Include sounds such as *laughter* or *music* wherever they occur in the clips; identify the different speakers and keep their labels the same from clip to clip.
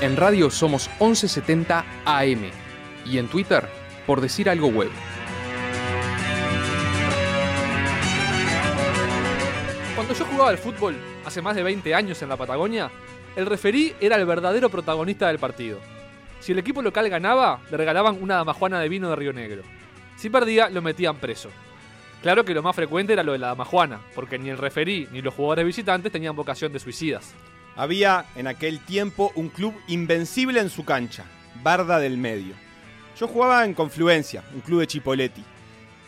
Speaker 1: En radio somos 1170 AM y en Twitter por decir algo web.
Speaker 2: Cuando yo jugaba al fútbol hace más de 20 años en la Patagonia, el referí era el verdadero protagonista del partido. Si el equipo local ganaba, le regalaban una damajuana de vino de Río Negro. Si perdía, lo metían preso. Claro que lo más frecuente era lo de la damajuana, porque ni el referí ni los jugadores visitantes tenían vocación de suicidas.
Speaker 3: Había en aquel tiempo un club invencible en su cancha, Barda del Medio. Yo jugaba en Confluencia, un club de Chipoletti.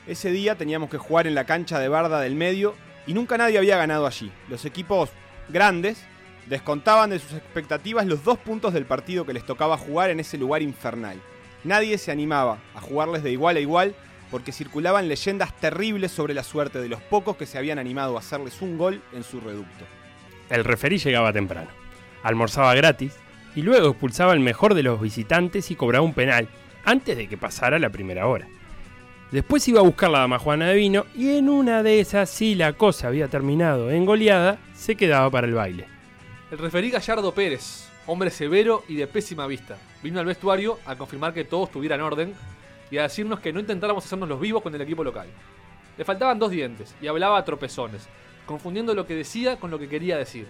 Speaker 3: Ese día teníamos que jugar en la cancha de Barda del Medio y nunca nadie había ganado allí. Los equipos grandes descontaban de sus expectativas los dos puntos del partido que les tocaba jugar en ese lugar infernal. Nadie se animaba a jugarles de igual a igual porque circulaban leyendas terribles sobre la suerte de los pocos que se habían animado a hacerles un gol en su reducto.
Speaker 4: El referí llegaba temprano, almorzaba gratis y luego expulsaba al mejor de los visitantes y cobraba un penal antes de que pasara la primera hora. Después iba a buscar la dama Juana de vino y en una de esas, si la cosa había terminado en goleada, se quedaba para el baile.
Speaker 2: El referí Gallardo Pérez, hombre severo y de pésima vista, vino al vestuario a confirmar que todo estuviera en orden y a decirnos que no intentáramos hacernos los vivos con el equipo local. Le faltaban dos dientes y hablaba a tropezones, confundiendo lo que decía con lo que quería decir.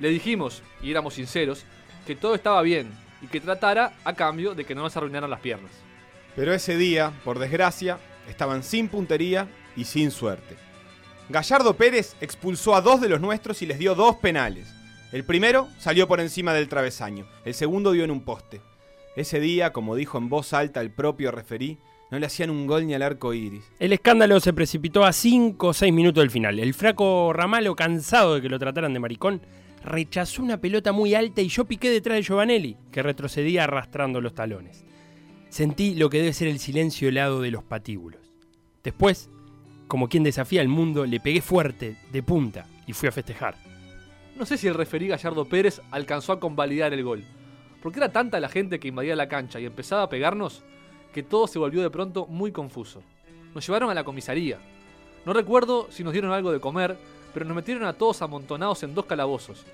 Speaker 2: Le dijimos, y éramos sinceros, que todo estaba bien y que tratara a cambio de que no nos arruinaran las piernas.
Speaker 3: Pero ese día, por desgracia, estaban sin puntería y sin suerte. Gallardo Pérez expulsó a dos de los nuestros y les dio dos penales. El primero salió por encima del travesaño, el segundo dio en un poste. Ese día, como dijo en voz alta el propio referí, no le hacían un gol ni al arco iris.
Speaker 4: El escándalo se precipitó a 5 o 6 minutos del final. El fraco Ramalo, cansado de que lo trataran de maricón, rechazó una pelota muy alta y yo piqué detrás de Giovanelli, que retrocedía arrastrando los talones. Sentí lo que debe ser el silencio helado de los patíbulos. Después, como quien desafía al mundo, le pegué fuerte, de punta, y fui a festejar.
Speaker 2: No sé si el referí Gallardo Pérez alcanzó a convalidar el gol, porque era tanta la gente que invadía la cancha y empezaba a pegarnos que todo se volvió de pronto muy confuso. Nos llevaron a la comisaría. No recuerdo si nos dieron algo de comer, pero nos metieron a todos amontonados en dos calabozos.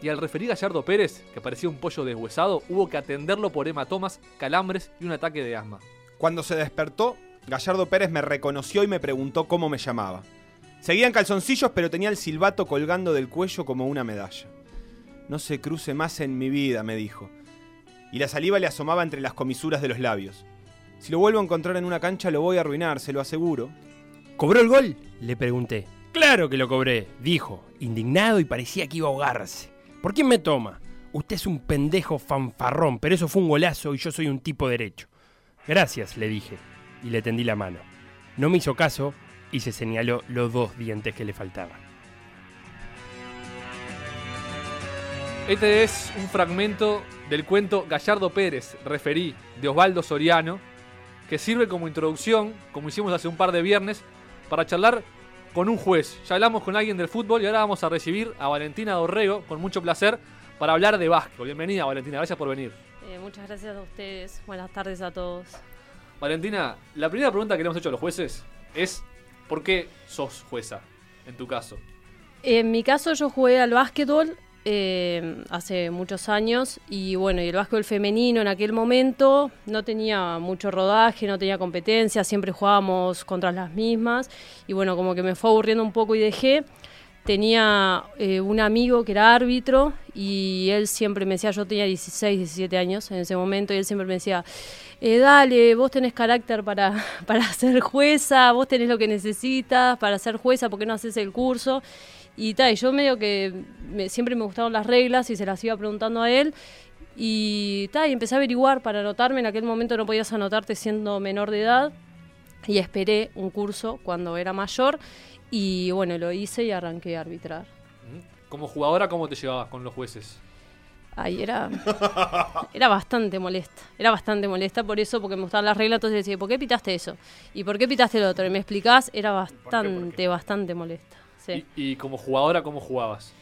Speaker 2: Y al referir Gallardo Pérez, que parecía un pollo deshuesado, hubo que atenderlo por hematomas, calambres y un ataque de asma.
Speaker 3: Cuando se despertó, Gallardo Pérez me reconoció y me preguntó cómo me llamaba. Seguía en calzoncillos, pero tenía el silbato colgando del cuello como una medalla. No se cruce más en mi vida, me dijo. Y la saliva le asomaba entre las comisuras de los labios. Si lo vuelvo a encontrar en una cancha lo voy a arruinar, se lo aseguro.
Speaker 4: ¿Cobró el gol? Le pregunté. Claro que lo cobré, dijo, indignado y parecía que iba a ahogarse. ¿Por quién me toma? Usted es un pendejo fanfarrón, pero eso fue un golazo y yo soy un tipo derecho. Gracias, le dije, y le tendí la mano. No me hizo caso y se señaló los dos dientes que le faltaban.
Speaker 2: Este es un fragmento del cuento Gallardo Pérez, referí, de Osvaldo Soriano, que sirve como introducción, como hicimos hace un par de viernes, para charlar con un juez. Ya hablamos con alguien del fútbol y ahora vamos a recibir a Valentina Dorrego con mucho placer para hablar de básquetbol. Bienvenida Valentina, gracias por venir.
Speaker 5: Eh, muchas gracias a ustedes. Buenas tardes a todos.
Speaker 2: Valentina, la primera pregunta que le hemos hecho a los jueces es ¿por qué sos jueza en tu caso?
Speaker 5: En mi caso yo jugué al básquetbol eh, hace muchos años y bueno, y el básquetbol femenino en aquel momento no tenía mucho rodaje, no tenía competencia, siempre jugábamos contra las mismas y bueno, como que me fue aburriendo un poco y dejé. Tenía eh, un amigo que era árbitro y él siempre me decía, yo tenía 16, 17 años en ese momento, y él siempre me decía, eh, dale, vos tenés carácter para, *laughs* para ser jueza, vos tenés lo que necesitas para ser jueza, ¿por qué no haces el curso? Y tal, yo medio que siempre me gustaron las reglas y se las iba preguntando a él. Y tal, y empecé a averiguar para anotarme. En aquel momento no podías anotarte siendo menor de edad. Y esperé un curso cuando era mayor. Y bueno, lo hice y arranqué a arbitrar.
Speaker 2: Como jugadora, ¿cómo te llevabas con los jueces?
Speaker 5: Ay, era, era bastante molesta. Era bastante molesta por eso, porque me gustaban las reglas. Entonces decía, ¿por qué pitaste eso? ¿Y por qué pitaste el otro? Y me explicás, era bastante, bastante molesta.
Speaker 2: ¿Y, como jugadora cómo jugabas?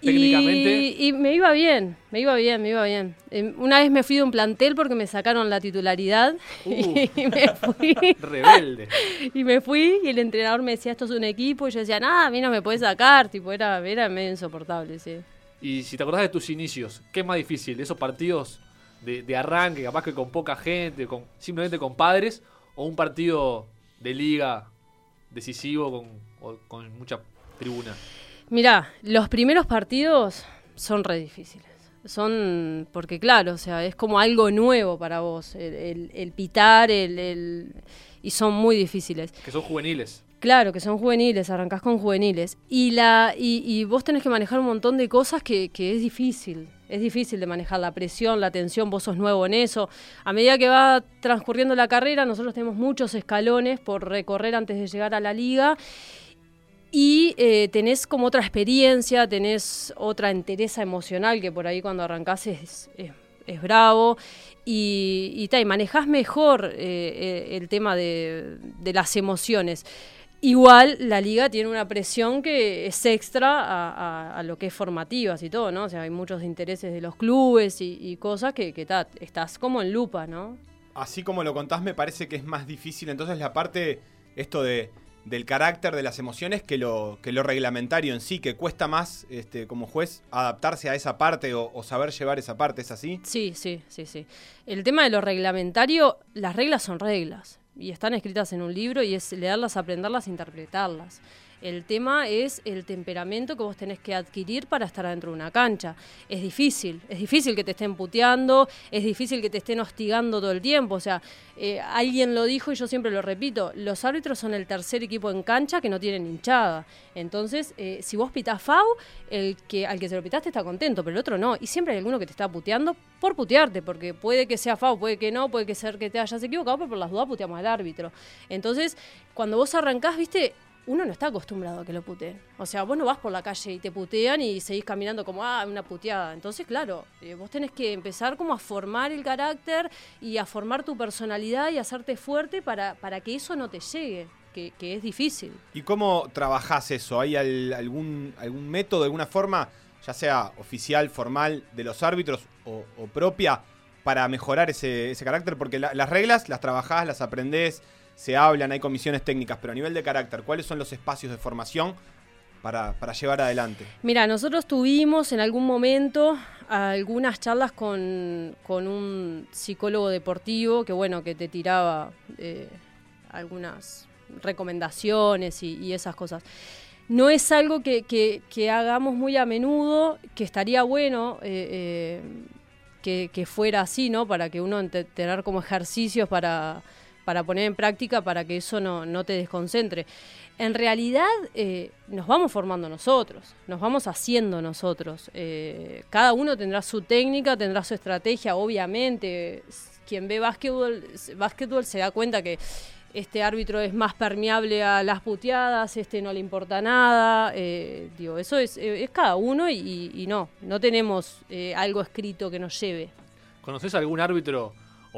Speaker 5: Técnicamente. Y, me iba bien, me iba bien, me iba bien. Em, una vez me fui de un plantel porque me sacaron la titularidad *laughs* y uh. me fui. *laughs*
Speaker 2: Rebelde. *laughs*
Speaker 5: y me fui y el entrenador me decía, esto es un equipo. Y yo decía, nada, a mí no me puedes sacar. Tipo, era, era medio insoportable, sí.
Speaker 2: Y si te acordás de tus inicios, ¿qué es más difícil? ¿Esos partidos de, de arranque, capaz que con poca gente, con, simplemente con padres? ¿O un partido de liga decisivo con, o con mucha tribuna?
Speaker 5: Mirá, los primeros partidos son re difíciles. Son, porque claro, o sea, es como algo nuevo para vos, el, el- el pitar, el, el- y son muy difíciles.
Speaker 2: Que son juveniles.
Speaker 5: Claro, que son juveniles, arrancás con juveniles. Y, la, y, y vos tenés que manejar un montón de cosas que, que es difícil. Es difícil de manejar la presión, la tensión, vos sos nuevo en eso. A medida que va transcurriendo la carrera, nosotros tenemos muchos escalones por recorrer antes de llegar a la liga. Y eh, tenés como otra experiencia, tenés otra entereza emocional que por ahí cuando arrancás es, es, es bravo. Y, y, y manejás mejor eh, eh, el tema de, de las emociones. Igual la liga tiene una presión que es extra a, a- lo que es formativas y todo, ¿no? O sea, hay muchos intereses de los clubes y, cosas que, que estás como en lupa, ¿no?
Speaker 3: Así como lo contás, me parece que es más difícil entonces la parte, esto de, del carácter, de las emociones, que lo, que lo reglamentario en sí, que cuesta más este, como juez adaptarse a esa parte o, o saber llevar esa parte, ¿es así?
Speaker 5: Sí, sí, sí, sí. El tema de lo reglamentario, las reglas son reglas y están escritas en un libro y es leerlas, aprenderlas, interpretarlas. El tema es el temperamento que vos tenés que adquirir para estar dentro de una cancha. Es difícil, es difícil que te estén puteando, es difícil que te estén hostigando todo el tiempo. O sea, eh, alguien lo dijo y yo siempre lo repito, los árbitros son el tercer equipo en cancha que no tienen hinchada. Entonces, eh, si vos pitás FAU, el que, al que se lo pitaste está contento, pero el otro no. Y siempre hay alguno que te está puteando por putearte, porque puede que sea FAU, puede que no, puede que ser que te hayas equivocado, pero por las dudas puteamos al árbitro. Entonces, cuando vos arrancás, viste, uno no está acostumbrado a que lo puteen. O sea, vos no vas por la calle y te putean y seguís caminando como, ah, una puteada. Entonces, claro, eh, vos tenés que empezar como a formar el carácter y a formar tu personalidad y hacerte fuerte para, para que eso no te llegue, que, que es difícil.
Speaker 3: ¿Y cómo trabajás eso? ¿Hay al- algún, algún método, alguna forma, ya sea oficial, formal, de los árbitros o, propia, para mejorar ese, ese carácter? Porque la- las reglas las trabajás, las aprendés, se hablan, hay comisiones técnicas, pero a nivel de carácter, ¿cuáles son los espacios de formación para, para llevar adelante?
Speaker 5: Mira, nosotros tuvimos en algún momento algunas charlas con, con un psicólogo deportivo que, bueno, que te tiraba eh, algunas recomendaciones y, esas cosas. No es algo que, que- hagamos muy a menudo, que estaría bueno eh, eh, que, que fuera así, ¿no? Para que uno tener como ejercicios para, para poner en práctica para que eso no, no te desconcentre. En realidad eh, nos vamos formando nosotros, nos vamos haciendo nosotros. Eh, cada uno tendrá su técnica, tendrá su estrategia, obviamente. Quien ve básquetbol, básquetbol se da cuenta que este árbitro es más permeable a las puteadas, este no le importa nada. eh, digo, eso es, es cada uno y, no, no tenemos algo escrito que nos lleve.
Speaker 2: ¿Conoces algún árbitro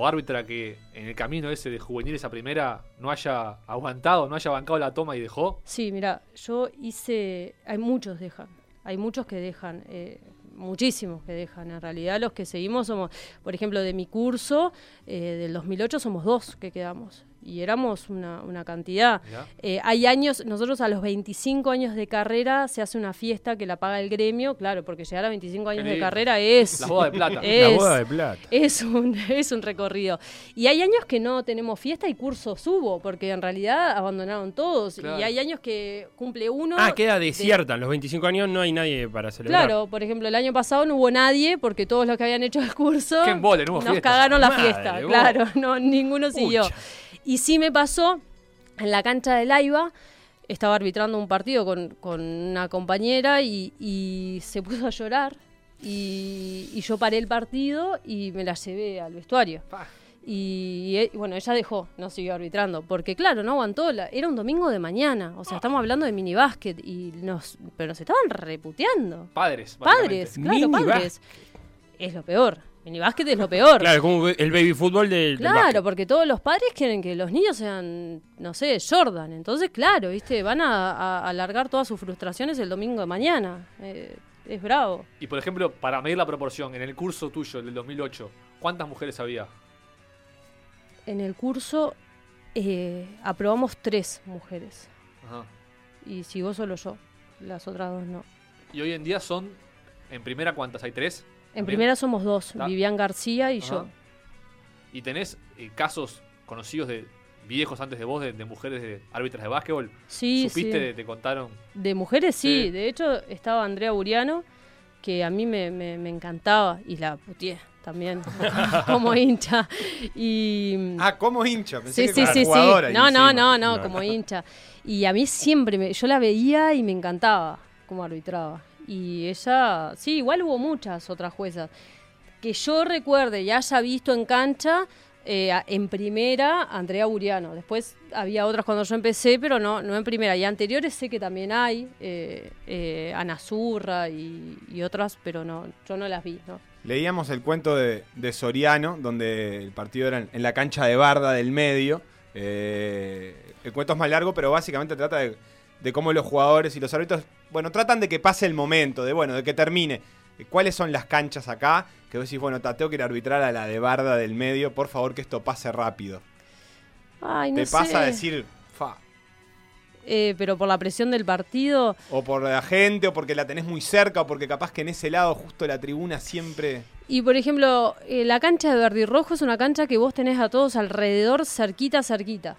Speaker 2: árbitra que en el camino ese de juveniles a primera no haya aguantado, no haya bancado la toma y dejó?
Speaker 5: Sí, mira, yo hice. Hay muchos dejan. Hay muchos que dejan. eh, muchísimos que dejan. En realidad, los que seguimos somos, por ejemplo, de mi curso, eh, del 2008, somos dos que quedamos. Y éramos una, una cantidad. Eh, hay años, nosotros a los 25 años de carrera se hace una fiesta que la paga el gremio, claro, porque llegar a 25 años de carrera es.
Speaker 2: La boda de plata.
Speaker 5: es- *laughs*
Speaker 4: La boda de plata.
Speaker 5: es un, *laughs* es un recorrido. Y hay años que no tenemos fiesta y cursos hubo, porque en realidad abandonaron todos.
Speaker 2: Claro.
Speaker 5: Y hay años que cumple uno.
Speaker 4: Ah, queda
Speaker 5: de-
Speaker 4: desierta. En los 25 años no hay nadie para celebrar.
Speaker 5: Claro, por ejemplo, el año pasado no hubo nadie porque todos los que habían hecho el curso
Speaker 2: Qué embole, no hubo
Speaker 5: nos
Speaker 2: fiesta.
Speaker 5: cagaron la
Speaker 4: Madre,
Speaker 5: fiesta.
Speaker 4: vos.
Speaker 5: Claro, *laughs* no, ninguno siguió. Y sí me pasó en la cancha de Laiva, estaba arbitrando un partido con, con una compañera y, y se puso a llorar. Y, y yo paré el partido y me la llevé al vestuario. Y, eh, bueno, ella dejó, no siguió arbitrando, porque claro, no aguantó, la- era un domingo de mañana, o sea, estamos hablando de minibásquet, y nos, pero nos estaban reputeando.
Speaker 2: Padres.
Speaker 5: Padres, claro, padres. Es lo peor, minibásquet es lo peor.
Speaker 4: Claro, como el baby fútbol del.
Speaker 5: Claro, porque todos los padres quieren que los niños sean, no sé, Jordan. Entonces, claro, viste, van a, a alargar todas sus frustraciones el domingo de mañana. Eh, es bravo.
Speaker 2: Y por ejemplo, para medir la proporción, en el curso tuyo, el del 2008, ¿cuántas mujeres había?
Speaker 5: En el curso eh, aprobamos tres mujeres.
Speaker 2: Ajá.
Speaker 5: Y sigo solo yo. Las otras dos no.
Speaker 2: Y hoy en día son ¿En primera cuántas? ¿Hay tres?
Speaker 5: En primera somos dos. Vivian García y
Speaker 2: Ajá.
Speaker 5: yo.
Speaker 2: ¿Y tenés eh, casos conocidos de viejos antes de vos, de, de mujeres de árbitras de básquetbol?
Speaker 5: Sí,
Speaker 2: ¿Supiste,
Speaker 5: sí.
Speaker 2: de- te contaron?
Speaker 5: De mujeres sí.
Speaker 2: Sí.
Speaker 5: de hecho estaba Andrea Buriano, que a mí me, me- me encantaba y la putié también *laughs* como hincha. Y
Speaker 3: Ah, como hincha. Pensé
Speaker 5: sí,
Speaker 3: que
Speaker 5: sí,
Speaker 3: como
Speaker 5: sí, sí. No, no, no, No. como hincha. Y a mí siempre, me, yo la veía y me encantaba cómo arbitraba. Y ella, sí, igual hubo muchas otras juezas. Que yo recuerde y haya visto en cancha, eh, en primera, Andrea Buriano. Después había otras cuando yo empecé, pero no, no en primera. Y anteriores sé que también hay, eh, eh, Ana Zurra y, y otras, pero no, yo no las vi.
Speaker 3: Leíamos el cuento de, Soriano, donde el partido era en, en la cancha de Barda del medio. El cuento es más largo, pero básicamente trata de, de cómo los jugadores y los árbitros, bueno, tratan de que pase el momento, de bueno, de que termine. Eh, ¿Cuáles son las canchas acá? Que vos decís, bueno, ta, tengo que ir a arbitrar a la de Barda del medio, por favor que esto pase rápido.
Speaker 5: Ay, no
Speaker 3: Te pasa a decir, fa,
Speaker 5: Eh, pero por la presión del partido,
Speaker 3: o por la gente, o porque la tenés muy cerca, o porque capaz que en ese lado justo la tribuna siempre...
Speaker 5: Y por ejemplo, eh, la cancha de Verde y Rojo es una cancha que vos tenés a todos alrededor, cerquita, cerquita.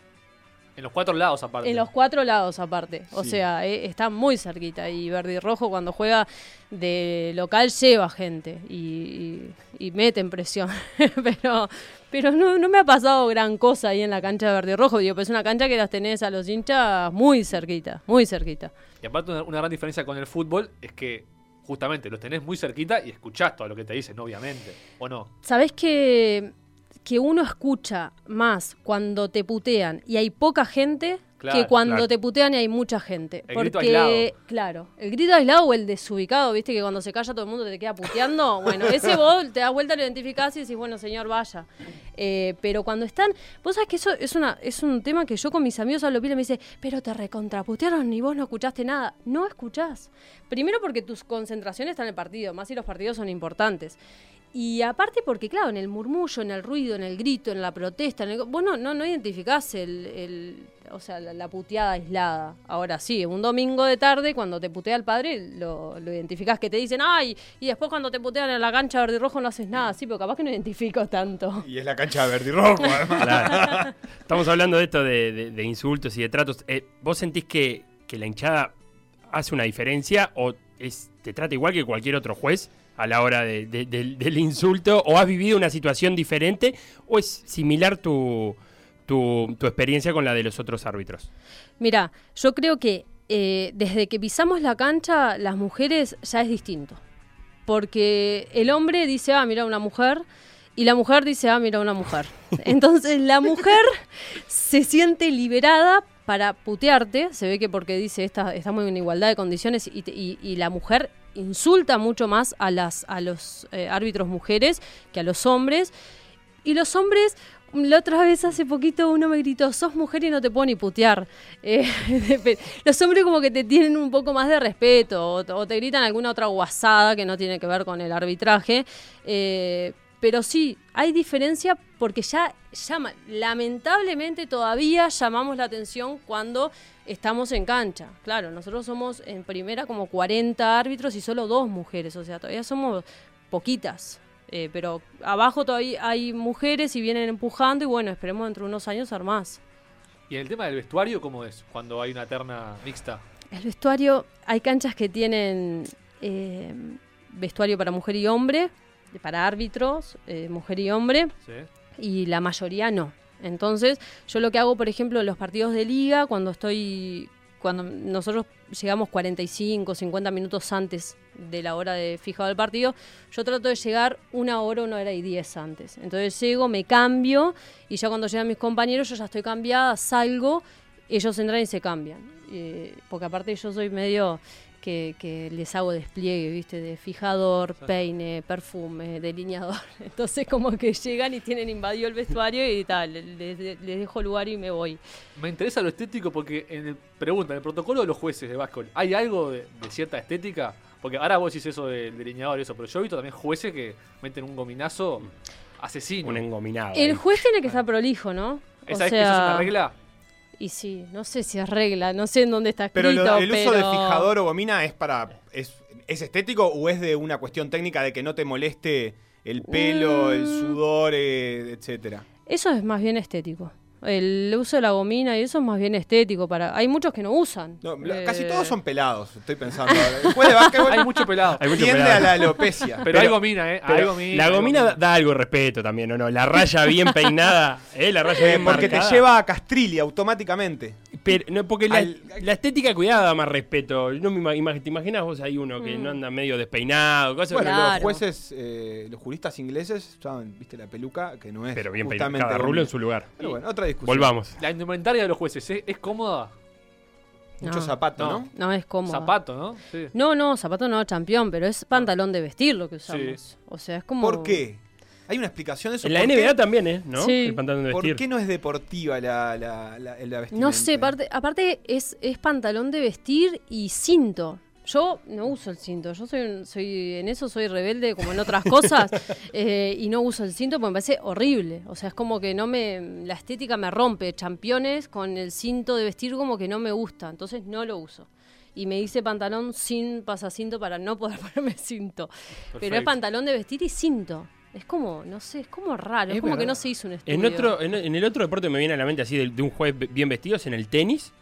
Speaker 2: En los cuatro lados aparte.
Speaker 5: En los cuatro lados aparte. O
Speaker 3: Sí.
Speaker 5: sea, eh, está muy cerquita. Y Verde y Rojo cuando juega de local lleva gente y, y- y mete en presión. *laughs* pero pero no, no me ha pasado gran cosa ahí en la cancha de Verde y Rojo. Digo, pues es una cancha que las tenés a los hinchas muy cerquita, muy cerquita.
Speaker 2: Y aparte una, una gran diferencia con el fútbol es que justamente los tenés muy cerquita y escuchás todo lo que te dicen, obviamente. ¿O no?
Speaker 5: ¿Sabés que, que uno escucha más cuando te putean y hay poca gente
Speaker 2: Claro,
Speaker 5: que cuando
Speaker 4: claro.
Speaker 5: te putean y hay mucha gente?
Speaker 2: El
Speaker 5: Porque,
Speaker 2: grito aislado.
Speaker 5: claro, el grito aislado o el desubicado, viste que cuando se calla todo el mundo te queda puteando. *laughs* Bueno, ese vos te das vuelta, lo identificás y decís, bueno, señor, vaya. Eh, pero cuando están, vos sabés que eso es, una, es un tema que yo con mis amigos hablo pila y me dice, pero te recontraputearon y vos no escuchaste nada. No escuchás. Primero porque tus concentraciones están en el partido, más si los partidos son importantes. Y aparte porque, claro, en el murmullo, en el ruido, en el grito, en la protesta, en el- vos no, no, no identificás el, el- o sea, la, la puteada aislada. Ahora sí, un domingo de tarde, cuando te putea el padre, lo, lo identificás que te dicen, ay, y después cuando te putean en la cancha verde y rojo no haces nada. Sí, pero capaz que no identifico tanto.
Speaker 3: Y es la cancha de verde y rojo, además. *laughs*
Speaker 4: Claro. Estamos hablando de esto de, de- de insultos y de tratos. Eh, ¿Vos sentís que, que la hinchada hace una diferencia o es, te trata igual que cualquier otro juez a la hora de- de- del, del insulto? ¿O has vivido una situación diferente? ¿O es similar tu, tu, tu experiencia con la de los otros árbitros?
Speaker 5: Mira, yo creo que eh, desde que pisamos la cancha, las mujeres ya es distinto. Porque el hombre dice, ah, mira una mujer, y la mujer dice, ah, mira una mujer. *laughs* Entonces la mujer se siente liberada para putearte, se ve que porque dice, "Esta- estamos en igualdad de condiciones, y, te- y- y la mujer insulta mucho más a, las, a los eh, árbitros mujeres que a los hombres. Y los hombres, la otra vez hace poquito uno me gritó, sos mujer y no te puedo ni putear. *laughs* Eh, los hombres como que te tienen un poco más de respeto o, te- gritan alguna otra guasada que no tiene que ver con el arbitraje. Eh, pero sí, hay diferencia porque ya llama, lamentablemente todavía llamamos la atención cuando estamos en cancha. Claro, nosotros somos en primera como 40 árbitros y solo dos mujeres, o sea, todavía somos poquitas. Eh, pero abajo todavía hay mujeres y vienen empujando y bueno, esperemos dentro de unos años ser más.
Speaker 2: Y en el tema del vestuario, ¿cómo es cuando hay una terna mixta?
Speaker 5: El vestuario, hay canchas que tienen eh, vestuario para mujer y hombre, para árbitros, eh, mujer y hombre,
Speaker 2: ¿Sí?
Speaker 5: y la mayoría no. Entonces, yo lo que hago, por ejemplo, en los partidos de liga, cuando estoy, cuando nosotros llegamos 45, 50 minutos antes de la hora de fijado del partido, yo trato de llegar una hora, una hora y diez antes. Entonces llego, me cambio, y ya cuando llegan mis compañeros, yo ya estoy cambiada, salgo, ellos entran y se cambian. Eh, porque aparte yo soy medio que, que les hago despliegue, ¿viste? De fijador, peine, perfume, delineador. *laughs* Entonces como que llegan y tienen invadido el vestuario y tal, les, les dejo lugar y me voy.
Speaker 2: Me interesa lo estético porque en el, pregunta, en el protocolo de los jueces de básquetbol, ¿hay algo de, de cierta estética? Porque ahora vos decís eso del delineador y eso, pero yo he visto también jueces que meten un gominazo asesino.
Speaker 4: Un engominado.
Speaker 5: El juez tiene que estar prolijo, ¿no?
Speaker 2: ¿Esa, es- ¿Esa es una regla?
Speaker 5: Y sí, no sé si es regla, no sé en dónde está escrito,
Speaker 3: Pero lo- el uso de fijador o gomina es para. Es, ¿Es estético o es de una cuestión técnica de que no te moleste el pelo, el
Speaker 5: Mm.
Speaker 3: sudor, eh, etcétera?
Speaker 5: Eso es más bien estético. El uso de la gomina y eso es más bien estético. para Hay muchos que no usan.
Speaker 3: No,
Speaker 5: Eh,
Speaker 3: Casi todos son pelados, estoy pensando. Después de básquetbol
Speaker 2: Hay mucho pelado.
Speaker 4: Hay mucho
Speaker 3: tiende
Speaker 4: pelado.
Speaker 3: a la alopecia.
Speaker 2: Pero, hay gomina, ¿eh? hay gomina.
Speaker 4: la
Speaker 2: hay
Speaker 4: gomina da, da algo de respeto también, ¿o no? La raya bien peinada, ¿eh? La raya
Speaker 3: Eh,
Speaker 4: bien
Speaker 3: porque te lleva a Castrilli automáticamente.
Speaker 4: Pero, no, porque la,
Speaker 3: Al-
Speaker 4: la estética cuidada da más respeto. No me ima- ima- ¿Te imaginas vos ahí uno que
Speaker 5: Mm.
Speaker 4: no anda medio despeinado? Cosas
Speaker 3: Bueno, los jueces, eh, los juristas ingleses usaban, viste, la peluca, que no es
Speaker 4: pero bien
Speaker 3: justamente
Speaker 4: Cada rulo en su lugar.
Speaker 3: Pero bueno, otra discusión.
Speaker 4: Volvamos.
Speaker 2: La indumentaria de los jueces, ¿es, es cómoda?
Speaker 3: Mucho
Speaker 5: No.
Speaker 3: zapato, ¿no?
Speaker 2: No.
Speaker 5: No es cómodo.
Speaker 2: Zapato, ¿no? Sí.
Speaker 5: No, no, zapato no, campeón, pero es pantalón de vestir lo que usamos. O sea, es como.
Speaker 3: ¿Por qué? ¿Hay una explicación de eso?
Speaker 4: En la
Speaker 3: ¿Por
Speaker 4: NBA
Speaker 3: qué?
Speaker 4: también, ¿eh? ¿No?
Speaker 5: Sí.
Speaker 4: El pantalón de
Speaker 3: ¿Por
Speaker 4: vestir.
Speaker 3: qué no es deportiva la, la, la, la vestimenta?
Speaker 5: No sé, aparte, aparte es, es pantalón de vestir y cinto. Yo no uso el cinto, yo soy, un- soy en eso soy rebelde como en otras cosas *laughs* eh, y no uso el cinto porque me parece horrible. O sea, es como que no me, la estética me rompe. Championes con el cinto de vestir como que no me gusta, entonces no lo uso. Y me hice pantalón sin pasacinto para no poder *laughs* ponerme cinto. Pero es pantalón de vestir y cinto. Es como, no sé, es como raro, es,
Speaker 4: Es
Speaker 5: como que no se hizo un estudio.
Speaker 4: En, otro, en, en el otro deporte me viene a la mente así de, de un juez bien vestido, es en el tenis,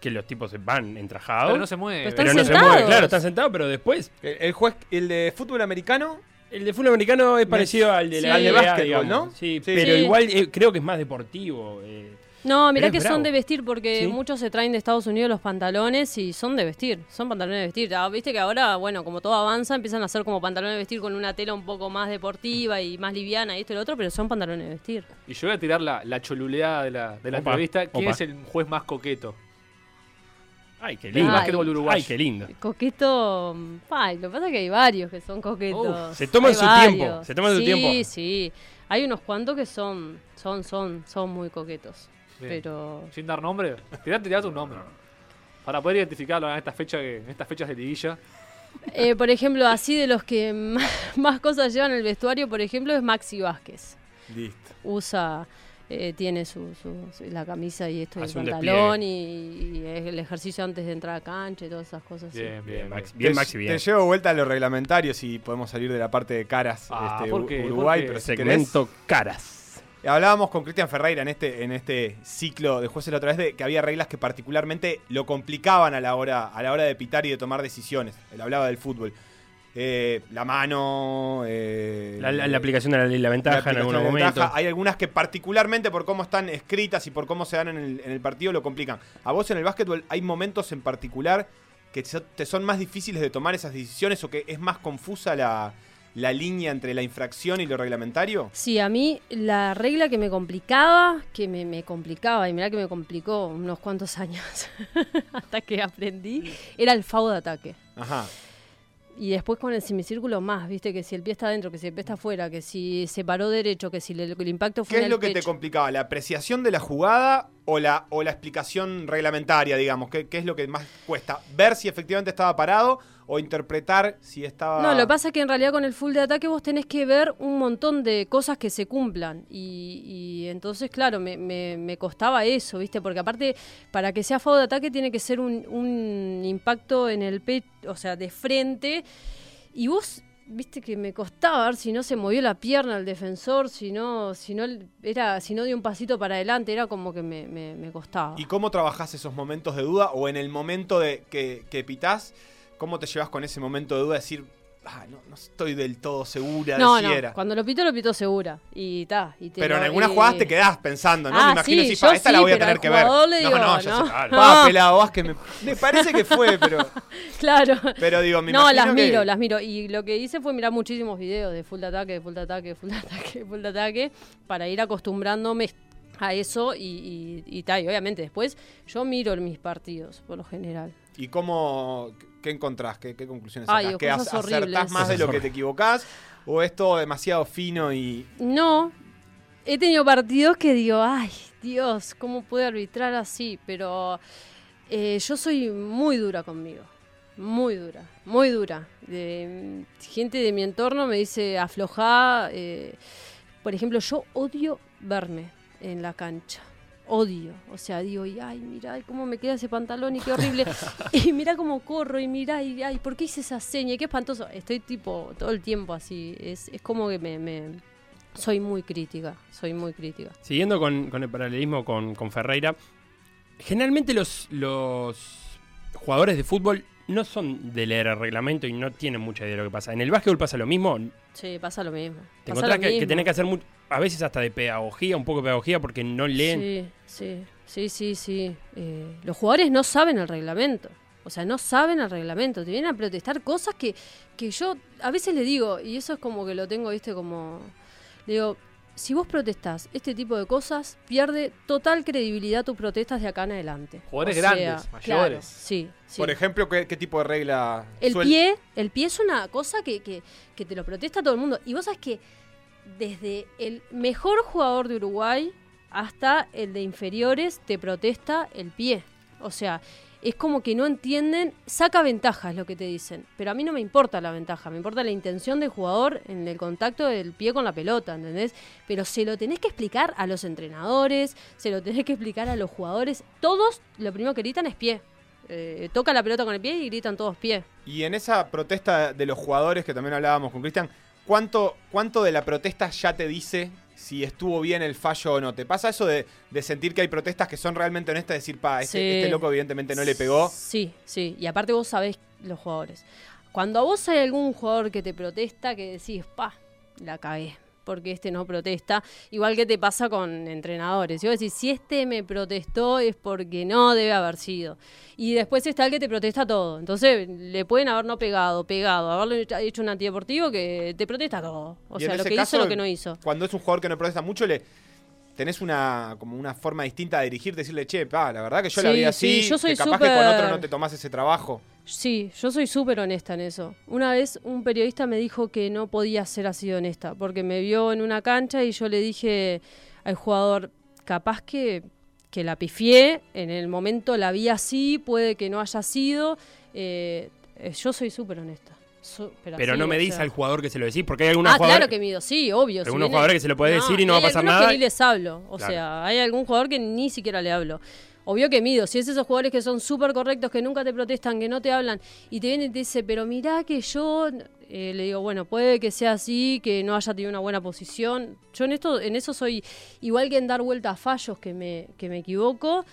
Speaker 4: que los tipos van entrajados.
Speaker 2: Pero no se mueve.
Speaker 5: Pero están
Speaker 4: pero no se mueven, claro, están sentados, pero después.
Speaker 3: El, el juez, el de fútbol americano,
Speaker 4: El de fútbol americano es parecido al de la
Speaker 5: al de
Speaker 3: básquetbol,
Speaker 4: digamos.
Speaker 3: ¿no?
Speaker 4: Sí,
Speaker 3: Sí.
Speaker 4: pero
Speaker 5: Sí.
Speaker 4: igual eh, creo que es más deportivo. eh.
Speaker 5: No, mirá que son de vestir porque
Speaker 4: ¿Sí?
Speaker 5: muchos se traen de Estados Unidos los pantalones y son de vestir, son pantalones de vestir. Ah, Viste que ahora, bueno, como todo avanza, empiezan a hacer como pantalones de vestir con una tela un poco más deportiva y más liviana y esto y lo otro, pero son pantalones de vestir.
Speaker 2: Y yo voy a tirar la, la choluleada de la, de la
Speaker 4: Opa,
Speaker 2: entrevista. ¿Quién
Speaker 4: opa.
Speaker 2: es el juez más coqueto?
Speaker 4: Ay, qué lindo.
Speaker 5: Ay.
Speaker 2: básquetbol uruguayo.
Speaker 4: Ay, qué lindo.
Speaker 5: Coqueto, mm, ay, lo que pasa es que hay varios que son coquetos.
Speaker 4: Uf, se toman
Speaker 5: Hay
Speaker 4: su
Speaker 5: varios.
Speaker 4: tiempo, se toman su
Speaker 5: sí,
Speaker 4: tiempo.
Speaker 5: Sí, sí. Hay unos cuantos que son, son, son, son muy coquetos.
Speaker 2: Bien.
Speaker 5: Pero
Speaker 2: Sin dar nombre. Tirate, tirate un nombre. Para poder identificarlo en estas fechas, que- en estas fechas de liguilla.
Speaker 5: Eh, por ejemplo, así de los que *laughs* más, más cosas llevan en el vestuario, por ejemplo, es Maxi Vázquez.
Speaker 3: listo.
Speaker 5: Usa, eh, tiene su, su- su- la camisa y esto, y el
Speaker 4: Hace un
Speaker 5: pantalón y, y el ejercicio antes de entrar a cancha y todas esas cosas. sí.
Speaker 2: Bien, bien.
Speaker 4: Max-
Speaker 2: bien.
Speaker 4: bien,
Speaker 3: te,
Speaker 4: Maxi, bien.
Speaker 3: Te llevo vuelta a los reglamentarios si podemos salir de la parte de caras
Speaker 2: Ah,
Speaker 3: este,
Speaker 2: ¿por
Speaker 3: Ur-
Speaker 2: qué? ¿Por
Speaker 3: Uruguay, pero si querés-
Speaker 4: Segmento caras.
Speaker 3: Hablábamos con Cristian Ferreira en este, en este ciclo de jueces la otra vez de que había reglas que particularmente lo complicaban a la hora, a la hora de pitar y de tomar decisiones. Él hablaba del fútbol. Eh, la mano. eh,
Speaker 4: La, la- la aplicación de la ley la ventaja en algunos momentos.
Speaker 3: Hay algunas que particularmente por cómo están escritas y por cómo se dan en el, en el partido lo complican. A vos en el básquetbol hay momentos en particular que te te son más difíciles de tomar esas decisiones o que es más confusa la, la línea entre la infracción y lo reglamentario.
Speaker 5: Sí, a mí la regla que me complicaba, que me, me complicaba, y mirá que me complicó unos cuantos *laughs* años hasta que aprendí, era el FAU de ataque.
Speaker 3: Ajá.
Speaker 5: Y después con el semicírculo más, viste, que si el pie está adentro, que si el pie está afuera, que si se paró derecho, que si le- el impacto fue
Speaker 3: ¿Qué es lo que te complicaba? ¿La apreciación de la jugada o la, o la explicación reglamentaria, digamos? ¿Qué, qué es lo que más cuesta? ¿Ver si efectivamente estaba parado o interpretar si estaba...
Speaker 5: No, lo que pasa es que en realidad con el full de ataque vos tenés que ver un montón de cosas que se cumplan. Y, y entonces, claro, me, me- me costaba eso, ¿viste? Porque aparte, para que sea full de ataque tiene que ser un, un impacto en el pecho, o sea, de frente. Y vos, viste que me costaba ver si no se movió la pierna el defensor, si no, si no era, si no dio un pasito para adelante, era como que me, me- me costaba.
Speaker 3: ¿Y cómo trabajás esos momentos de duda o en el momento de que, que pitás, cómo te llevas con ese momento de duda de decir, ah, no, no estoy del todo segura
Speaker 5: no,
Speaker 3: de si
Speaker 5: no,
Speaker 3: era?
Speaker 5: cuando lo pito, lo pito segura. Y ta, y te
Speaker 3: Pero en algunas
Speaker 5: y-
Speaker 3: jugadas te quedás pensando, ¿no?
Speaker 5: Ah,
Speaker 3: me imagino
Speaker 5: sí,
Speaker 3: si, pa,
Speaker 5: yo
Speaker 3: esta
Speaker 5: sí,
Speaker 3: la voy a tener que ver. no,
Speaker 5: digo,
Speaker 3: no, ya
Speaker 5: no.
Speaker 3: sé. *laughs*
Speaker 5: No.
Speaker 3: Pa, pelado, Vázquez, me, me parece que fue, pero, *laughs*
Speaker 5: Claro.
Speaker 3: pero digo, me
Speaker 5: no, las
Speaker 3: que-
Speaker 5: miro, las miro. Y lo que hice fue mirar muchísimos videos de full de ataque, de full de ataque, de full de ataque, de full de ataque, para ir acostumbrándome a eso y, y, y tal. Y obviamente después yo miro mis partidos, por lo general.
Speaker 3: ¿Y cómo, qué encontrás? ¿Qué, qué conclusiones
Speaker 5: Ay,
Speaker 3: sacás? ¿Que
Speaker 5: cosas
Speaker 3: ac- acertás más de lo que te equivocás? ¿O es todo demasiado fino y...?
Speaker 5: No, he tenido partidos que digo, ay, Dios, ¿cómo puede arbitrar así? Pero eh, yo soy muy dura conmigo. Muy dura, muy dura. De- gente de mi entorno me dice aflojá. eh, por ejemplo, yo odio verme en la cancha. Odio. O sea, digo, y, ay, mira cómo me queda ese pantalón y qué horrible. *laughs* y mira cómo corro y mira, y ay, ¿por qué hice esa seña? Y qué espantoso. Estoy tipo todo el tiempo así. Es, es como que me, me- Soy muy crítica, soy muy crítica.
Speaker 4: Siguiendo con, con el paralelismo con, con Ferreira, generalmente los, los jugadores de fútbol no son de leer el reglamento y no tienen mucha idea de lo que pasa. En el básquetbol pasa lo mismo.
Speaker 5: Sí, pasa lo mismo.
Speaker 4: Te
Speaker 5: pasa
Speaker 4: encontrás que, que tenés que hacer mu- a veces hasta de pedagogía, un poco de pedagogía porque no leen.
Speaker 5: Sí, sí, sí, sí, sí. Eh, los jugadores no saben el reglamento. O sea, no saben el reglamento. Te vienen a protestar cosas que, que yo a veces le digo, y eso es como que lo tengo, viste, como... Le digo, si vos protestás este tipo de cosas, pierde total credibilidad tus protestas de acá en adelante.
Speaker 2: Jugadores
Speaker 5: O sea,
Speaker 2: grandes,
Speaker 5: claro,
Speaker 2: mayores.
Speaker 5: sí, sí.
Speaker 3: Por ejemplo, ¿qué, qué tipo de regla?
Speaker 5: El
Speaker 3: suel-
Speaker 5: pie, el pie es una cosa que, que, que te lo protesta todo el mundo. Y vos sabés que desde el mejor jugador de Uruguay hasta el de inferiores te protesta el pie. O sea, es como que no entienden, saca ventaja es lo que te dicen. Pero a mí no me importa la ventaja, me importa la intención del jugador en el contacto del pie con la pelota, ¿entendés? Pero se lo tenés que explicar a los entrenadores, se lo tenés que explicar a los jugadores. Todos lo primero que gritan es pie. Eh, toca la pelota con el pie y gritan todos pie.
Speaker 3: Y en esa protesta de los jugadores que también hablábamos con Cristian, ¿cuánto, ¿cuánto de la protesta ya te dice si estuvo bien el fallo o no? ¿Te pasa eso de, de sentir que hay protestas que son realmente honestas? Decir, pa, este,
Speaker 5: Sí.
Speaker 3: este loco evidentemente no le pegó.
Speaker 5: Sí, sí. Y aparte vos sabés los jugadores. Cuando a vos hay algún jugador que te protesta, que decís, pa, la cagué, porque este no protesta, igual que te pasa con entrenadores. Yo decís, si este me protestó es porque no debe haber sido. Y después está el que te protesta todo. Entonces le pueden haber no pegado, pegado, haberle hecho un antideportivo que te protesta todo. O sea, lo que
Speaker 3: caso,
Speaker 5: hizo, lo que no hizo.
Speaker 3: Cuando es un jugador que no protesta mucho, le tenés una como una forma distinta de dirigir, decirle, che, pa, la verdad que yo la vi así,
Speaker 5: sí, yo soy
Speaker 3: que capaz que con otro no te tomás ese trabajo.
Speaker 5: Sí, yo soy súper honesta en eso. Una vez un periodista me dijo que no podía ser así de honesta, porque me vio en una cancha y yo le dije al jugador, capaz que, que la pifié, en el momento la vi así, puede que no haya sido. eh, eh, yo soy súper honesta. Su-
Speaker 4: Pero no me dice
Speaker 5: sea.
Speaker 4: al jugador que se lo decís, porque hay algunos
Speaker 5: Ah,
Speaker 4: jugadores.
Speaker 5: claro que mido, sí, obvio. si
Speaker 4: algunos
Speaker 5: viene-
Speaker 4: jugadores que se lo puede decir y no va a pasar nada.
Speaker 5: que ni les hablo. O
Speaker 4: Claro.
Speaker 5: sea, hay algún jugador que ni siquiera le hablo. Obvio que mido. Si es esos jugadores que son súper correctos, que nunca te protestan, que no te hablan, y te viene y te dice, pero mirá que yo. eh, le digo, bueno, puede que sea así, que no haya tenido una buena posición. Yo en esto, en eso soy igual que en dar vuelta a fallos que me, que me equivoco.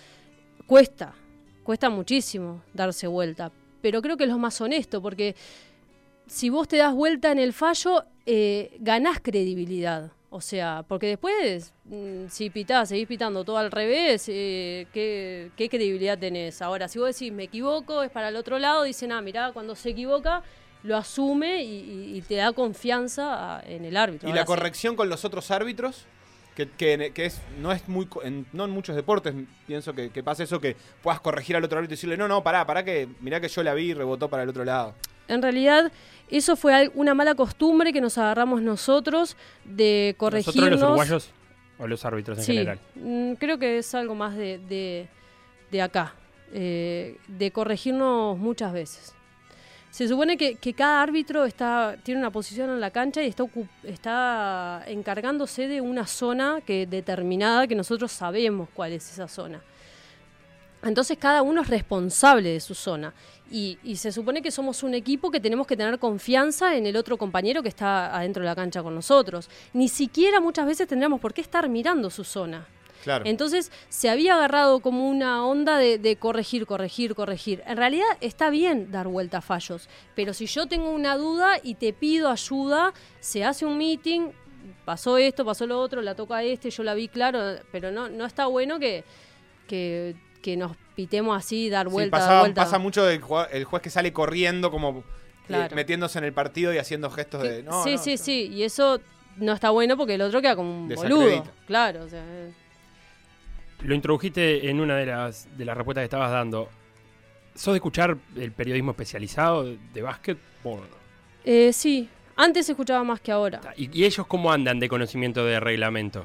Speaker 5: Cuesta, cuesta muchísimo darse vuelta. Pero creo que es lo más honesto, porque si vos te das vuelta en el fallo, eh, ganás credibilidad. O sea, porque después, mm, si pitás, seguís pitando todo al revés, eh, ¿qué, qué credibilidad tenés? Ahora, si vos decís, me equivoco, es para el otro lado, dicen, ah, mirá, cuando se equivoca, lo asume y, y- y te da confianza a- en el árbitro.
Speaker 3: Y
Speaker 5: Ahora
Speaker 3: la
Speaker 5: sí.
Speaker 3: corrección con los otros árbitros, que, que- que es, no es muy. En, no en muchos deportes pienso que, que pasa eso, que puedas corregir al otro árbitro y decirle, no, no, pará, pará, que mirá que yo la vi y rebotó para el otro lado.
Speaker 5: En realidad, eso fue una mala costumbre que nos agarramos nosotros de corregirnos.
Speaker 4: ¿Nosotros los uruguayos o los árbitros en
Speaker 5: sí,
Speaker 4: general?
Speaker 5: mm, creo que es algo más de, de- de acá, eh, de corregirnos muchas veces. Se supone que, que cada árbitro está, tiene una posición en la cancha y está, está encargándose de una zona que, determinada que nosotros sabemos cuál es esa zona. Entonces cada uno es responsable de su zona. Y, y se supone que somos un equipo que tenemos que tener confianza en el otro compañero que está adentro de la cancha con nosotros. Ni siquiera muchas veces tendríamos por qué estar mirando su zona.
Speaker 3: Claro.
Speaker 5: Entonces se había agarrado como una onda de, de corregir, corregir, corregir. En realidad está bien dar vuelta a fallos, pero si yo tengo una duda y te pido ayuda, se hace un meeting, pasó esto, pasó lo otro, la toca este, yo la vi claro, pero no, no está bueno que, que, que nos pitemos así, dar
Speaker 3: Sí,
Speaker 5: vuelta, dar vuelta.
Speaker 3: pasa mucho el, juez que sale corriendo, como eh, metiéndose en el partido y haciendo gestos
Speaker 5: Que-
Speaker 3: de. No,
Speaker 5: sí,
Speaker 3: no,
Speaker 5: sí, sí, y eso no está bueno porque el otro queda como un boludo. Claro, o sea, eh.
Speaker 4: Lo introdujiste en una de las, de las respuestas que estabas dando. ¿Sos de escuchar el periodismo especializado de, básquet?
Speaker 5: Eh, sí, antes se escuchaba más que ahora.
Speaker 4: ¿Y, y ellos cómo andan de conocimiento de reglamento?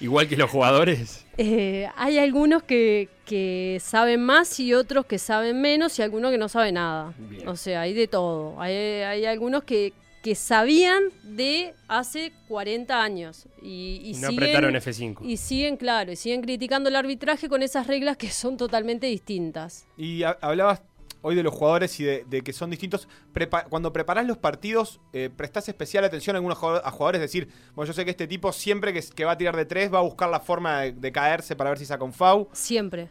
Speaker 4: ¿Igual que los jugadores?
Speaker 5: Eh, hay algunos que, que saben más y otros que saben menos y algunos que no saben nada.
Speaker 4: Bien.
Speaker 5: O sea, hay de todo. Hay, hay algunos que, que sabían de hace 40 años. Y, y
Speaker 4: Y no
Speaker 5: siguen-
Speaker 4: apretaron F5.
Speaker 5: Y siguen, claro, y siguen criticando el arbitraje con esas reglas que son totalmente distintas.
Speaker 3: Y ha- hablabas hoy de los jugadores y de, de que son distintos. Prepa- cuando preparás los partidos, eh, ¿prestás especial atención a algunos jugador- a jugadores? Es decir, bueno, yo sé que este tipo siempre que, que va a tirar de tres va a buscar la forma de, de caerse para ver si saca un FAU.
Speaker 5: Siempre.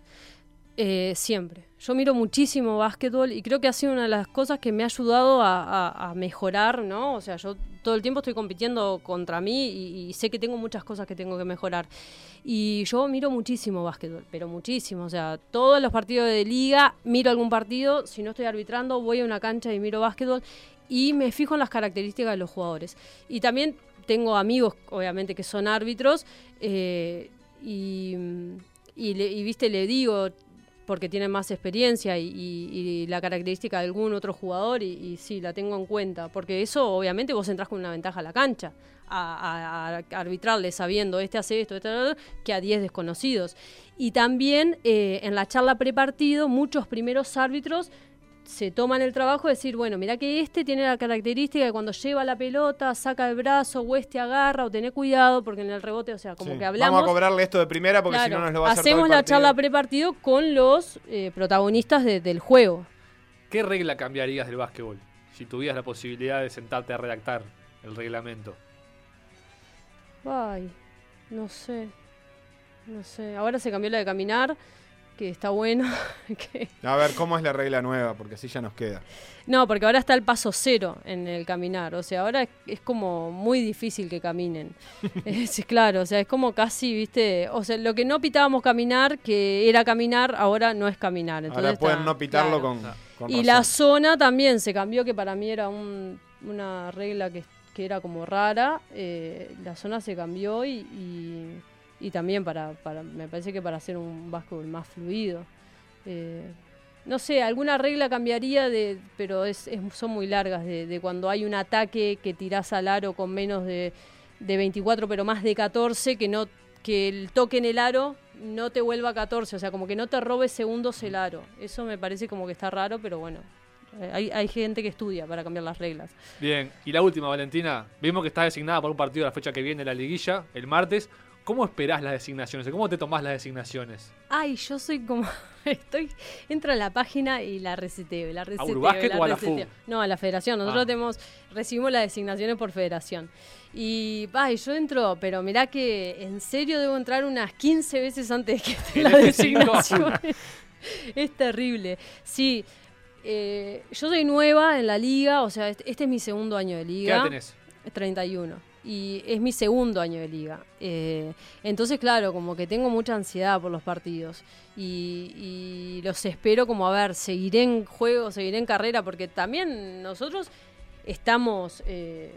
Speaker 5: Eh, siempre. Yo miro muchísimo básquetbol y creo que ha sido una de las cosas que me ha ayudado a, mejorar, ¿no? O sea, yo todo el tiempo estoy compitiendo contra mí y, y sé que tengo muchas cosas que tengo que mejorar. Y yo miro muchísimo básquetbol, pero muchísimo. O sea, todos los partidos de liga, miro algún partido. Si no estoy arbitrando, voy a una cancha y miro básquetbol y me fijo en las características de los jugadores. Y también tengo amigos, obviamente, que son árbitros eh, y, y, le- y, viste, le digo, porque tienen más experiencia y, la característica de algún otro jugador y, sí, la tengo en cuenta, porque eso obviamente vos entras con una ventaja a la cancha, a, a- arbitrarle sabiendo este hace esto, este, que a 10 desconocidos. Y también eh, en la charla prepartido, muchos primeros árbitros se toman el trabajo de decir, bueno, mira que este tiene la característica de cuando lleva la pelota, saca el brazo, o este agarra, o tené cuidado, porque en el rebote, o sea, como
Speaker 3: Sí.
Speaker 5: que hablamos.
Speaker 3: Vamos a cobrarle esto de primera porque si no nos lo va a hacer todo
Speaker 5: hacemos
Speaker 3: el
Speaker 5: la charla prepartido con los eh, protagonistas de- del juego.
Speaker 2: ¿Qué regla cambiarías del básquetbol si tuvieras la posibilidad de sentarte a redactar el reglamento?
Speaker 5: Ay, no sé. No sé. Ahora se cambió la de caminar, que está bueno. *laughs* que-
Speaker 3: A ver, ¿cómo es la regla nueva? Porque así ya nos queda.
Speaker 5: No, porque ahora está el paso cero en el caminar. O sea, ahora es, como muy difícil que caminen. *laughs* es, claro, o sea, es como casi, viste. O sea, lo que no pitábamos caminar, que era caminar, ahora no es caminar. Entonces
Speaker 3: Ahora pueden
Speaker 5: está-
Speaker 3: no pitarlo
Speaker 5: claro.
Speaker 3: con, con
Speaker 5: Y la zona también se cambió, que para mí era un- una regla que, que era como rara. eh, la zona se cambió y, y- y también para, para, me parece que para hacer un básquetbol más fluido. Eh, no sé, alguna regla cambiaría, de, pero es, es- son muy largas, de, de cuando hay un ataque que tirás al aro con menos de, de 24, pero más de 14, que no que el toque en el aro no te vuelva a 14, o sea, como que no te robe segundos el aro. Eso me parece como que está raro, pero bueno, hay, hay gente que estudia para cambiar las reglas.
Speaker 2: Bien, y la última, Valentina. Vimos que está designada por un partido la fecha que viene, la liguilla, el martes. ¿Cómo esperás las designaciones? ¿Cómo te tomás las designaciones?
Speaker 5: Ay, yo soy como. *laughs* Estoy. Entro a la página y la reseteo. La reseteo, y
Speaker 2: Urubásquet o a la
Speaker 5: reseteo.
Speaker 2: FU?
Speaker 5: No, a la federación. Nosotros
Speaker 2: Ah.
Speaker 5: tenemos. Recibimos las designaciones por federación. Y. Ay, yo entro, pero mirá que en serio debo entrar unas 15 veces antes de que estén
Speaker 2: El
Speaker 5: las
Speaker 2: F5 a full.
Speaker 5: designaciones. *laughs* es terrible. Sí. eh, yo soy nueva en la liga, o sea, este, este es mi segundo año de
Speaker 2: ¿Qué
Speaker 5: liga.
Speaker 2: edad tenés?
Speaker 5: 31. Y es mi segundo año de liga. Eh, entonces, claro, como que tengo mucha ansiedad por los partidos. Y, los espero como, a ver, seguiré en juego, seguiré en carrera, porque también nosotros estamos eh,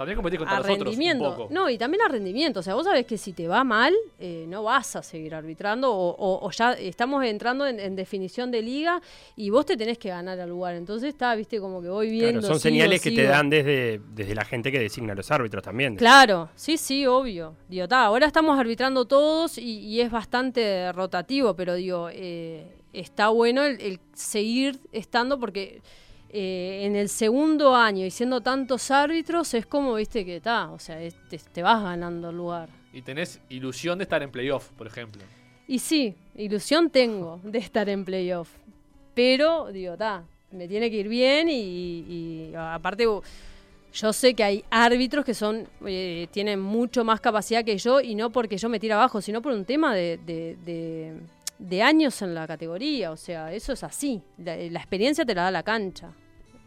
Speaker 2: También competís contra
Speaker 5: a
Speaker 2: nosotros un
Speaker 5: rendimiento.
Speaker 2: poco.
Speaker 5: No, y también a rendimiento. O sea, vos sabés que si te va mal, eh, no vas a seguir arbitrando o, o- o ya estamos entrando en, en definición de liga y vos te tenés que ganar al lugar. Entonces está, viste, como que voy viendo.
Speaker 4: Claro, son
Speaker 5: sigo,
Speaker 4: señales que te dan desde, desde la gente que designa a los árbitros también.
Speaker 5: Claro, sí, sí, obvio. Digo, ta, ahora estamos arbitrando todos y, y es bastante rotativo, pero digo, eh, está bueno el, el seguir estando porque eh, en el segundo año y siendo tantos árbitros es como, viste, que está, o sea, es- te, te vas ganando el lugar.
Speaker 2: Y tenés ilusión de estar en playoff, por ejemplo.
Speaker 5: Y sí, ilusión tengo de estar en playoff, pero digo, ta, me tiene que ir bien y, y aparte... Yo sé que hay árbitros que son eh, tienen mucho más capacidad que yo y no porque yo me tire abajo, sino por un tema de, de- de- de años en la categoría. O sea, eso es así. La, la experiencia te la da la cancha.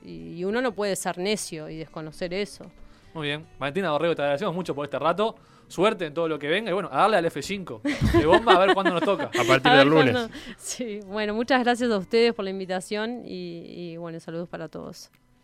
Speaker 5: Y, y uno no puede ser necio y desconocer eso.
Speaker 2: Muy bien. Valentina Dorrego, te agradecemos mucho por este rato. Suerte en todo lo que venga. Y bueno, a darle al F5. De bomba a ver cuándo nos toca.
Speaker 4: A partir
Speaker 5: A
Speaker 4: del lunes.
Speaker 5: Sí, bueno, muchas gracias a ustedes por la invitación y, y bueno, saludos para todos.